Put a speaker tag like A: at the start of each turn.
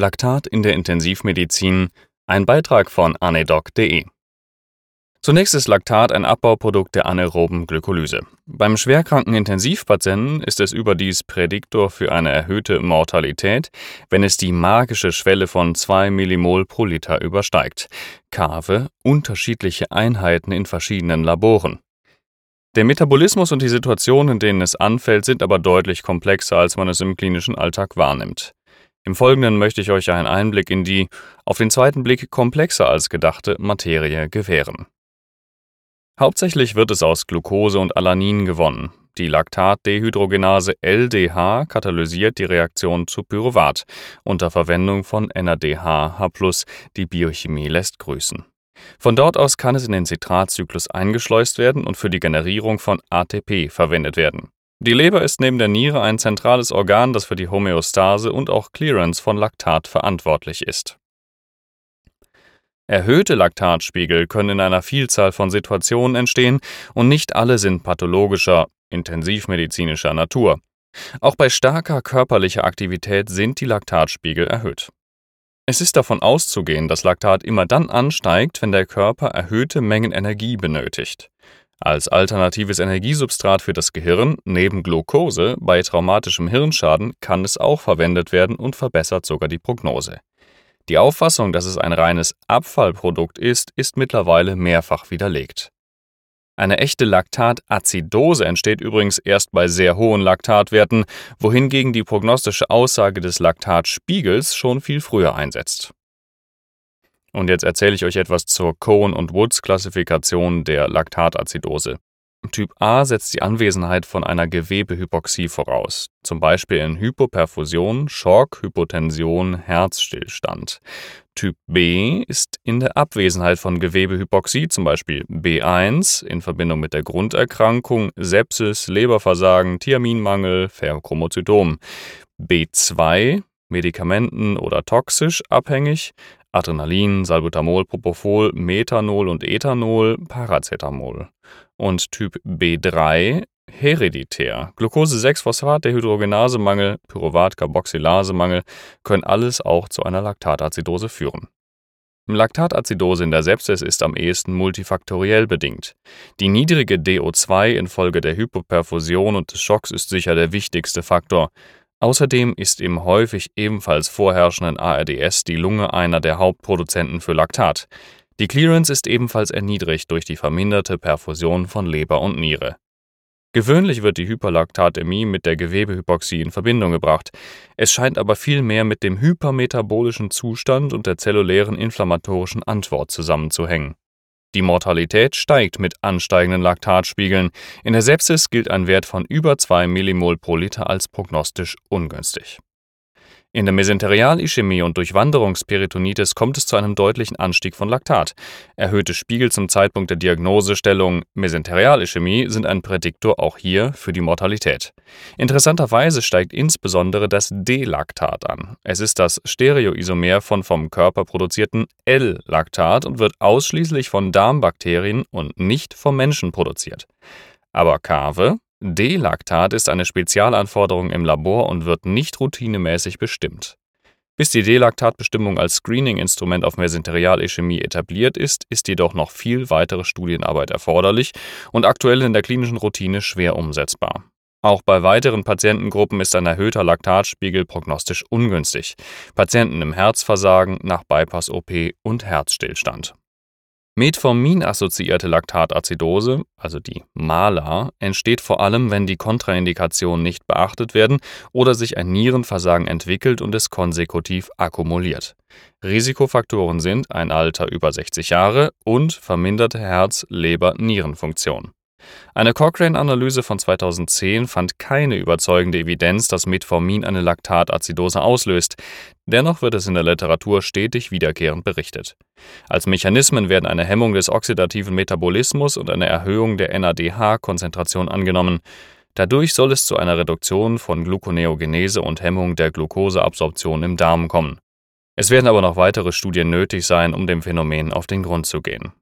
A: Laktat in der Intensivmedizin, ein Beitrag von anedoc.de. Zunächst ist Laktat ein Abbauprodukt der anaeroben Glykolyse. Beim schwerkranken Intensivpatienten ist es überdies Prädiktor für eine erhöhte Mortalität, wenn es die magische Schwelle von 2 Millimol pro Liter übersteigt. Kave unterschiedliche Einheiten in verschiedenen Laboren. Der Metabolismus und die Situationen, in denen es anfällt, sind aber deutlich komplexer, als man es im klinischen Alltag wahrnimmt. Im Folgenden möchte ich euch einen Einblick in die, auf den zweiten Blick komplexer als gedachte, Materie gewähren. Hauptsächlich wird es aus Glucose und Alanin gewonnen. Die Laktatdehydrogenase LDH katalysiert die Reaktion zu Pyruvat unter Verwendung von NADH-H+, die Biochemie lässt grüßen. Von dort aus kann es in den Citratzyklus eingeschleust werden und für die Generierung von ATP verwendet werden. Die Leber ist neben der Niere ein zentrales Organ, das für die Homöostase und auch Clearance von Laktat verantwortlich ist. Erhöhte Laktatspiegel können in einer Vielzahl von Situationen entstehen und nicht alle sind pathologischer, intensivmedizinischer Natur. Auch bei starker körperlicher Aktivität sind die Laktatspiegel erhöht. Es ist davon auszugehen, dass Laktat immer dann ansteigt, wenn der Körper erhöhte Mengen Energie benötigt. Als alternatives Energiesubstrat für das Gehirn neben Glucose bei traumatischem Hirnschaden kann es auch verwendet werden und verbessert sogar die Prognose. Die Auffassung, dass es ein reines Abfallprodukt ist, ist mittlerweile mehrfach widerlegt. Eine echte Laktatazidose entsteht übrigens erst bei sehr hohen Laktatwerten, wohingegen die prognostische Aussage des Laktatspiegels schon viel früher einsetzt. Und jetzt erzähle ich euch etwas zur Cohen- und Woods-Klassifikation der Laktatazidose. Typ A setzt die Anwesenheit von einer Gewebehypoxie voraus, zum Beispiel in Hypoperfusion, Schock, Hypotension, Herzstillstand. Typ B ist in der Abwesenheit von Gewebehypoxie, zum Beispiel B1 in Verbindung mit der Grunderkrankung, Sepsis, Leberversagen, Thiaminmangel, Ferrochromozytom. B2 Medikamenten oder toxisch abhängig, Adrenalin, Salbutamol, Propofol, Methanol und Ethanol, Paracetamol. Und Typ B3 hereditär. Glucose-6-Phosphat-Dehydrogenasemangel, Pyruvat-Carboxylasemangel können alles auch zu einer Laktatazidose führen. Laktatazidose in der Sepsis ist am ehesten multifaktoriell bedingt. Die niedrige DO2 infolge der Hypoperfusion und des Schocks ist sicher der wichtigste Faktor. Außerdem ist im häufig ebenfalls vorherrschenden ARDS die Lunge einer der Hauptproduzenten für Laktat. Die Clearance ist ebenfalls erniedrigt durch die verminderte Perfusion von Leber und Niere. Gewöhnlich wird die Hyperlaktatämie mit der Gewebehypoxie in Verbindung gebracht. Es scheint aber vielmehr mit dem hypermetabolischen Zustand und der zellulären inflammatorischen Antwort zusammenzuhängen. Die Mortalität steigt mit ansteigenden Laktatspiegeln. In der Sepsis gilt ein Wert von über 2 Millimol pro Liter als prognostisch ungünstig. In der Mesenterialischämie und Durchwanderungsperitonitis kommt es zu einem deutlichen Anstieg von Laktat. Erhöhte Spiegel zum Zeitpunkt der Diagnosestellung Mesenterialischämie sind ein Prädiktor auch hier für die Mortalität. Interessanterweise steigt insbesondere das D-Laktat an. Es ist das Stereoisomer von vom Körper produzierten L-Laktat und wird ausschließlich von Darmbakterien und nicht vom Menschen produziert. Aber Kave, D-Laktat ist eine Spezialanforderung im Labor und wird nicht routinemäßig bestimmt. Bis die D-Laktat-Bestimmung als Screening-Instrument auf Mesenterialechemie etabliert ist, ist jedoch noch viel weitere Studienarbeit erforderlich und aktuell in der klinischen Routine schwer umsetzbar. Auch bei weiteren Patientengruppen ist ein erhöhter Laktatspiegel prognostisch ungünstig. Patienten im Herzversagen, nach Bypass-OP und Herzstillstand. Metformin-assoziierte Laktatazidose, also die MALA, entsteht vor allem, wenn die Kontraindikationen nicht beachtet werden oder sich ein Nierenversagen entwickelt und es konsekutiv akkumuliert. Risikofaktoren sind ein Alter über 60 Jahre und verminderte Herz-Leber-Nierenfunktion. Eine Cochrane-Analyse von 2010 fand keine überzeugende Evidenz, dass Metformin eine Laktatazidose auslöst. Dennoch wird es in der Literatur stetig wiederkehrend berichtet. Als Mechanismen werden eine Hemmung des oxidativen Metabolismus und eine Erhöhung der NADH-Konzentration angenommen. Dadurch soll es zu einer Reduktion von Gluconeogenese und Hemmung der Glukoseabsorption im Darm kommen. Es werden aber noch weitere Studien nötig sein, um dem Phänomen auf den Grund zu gehen.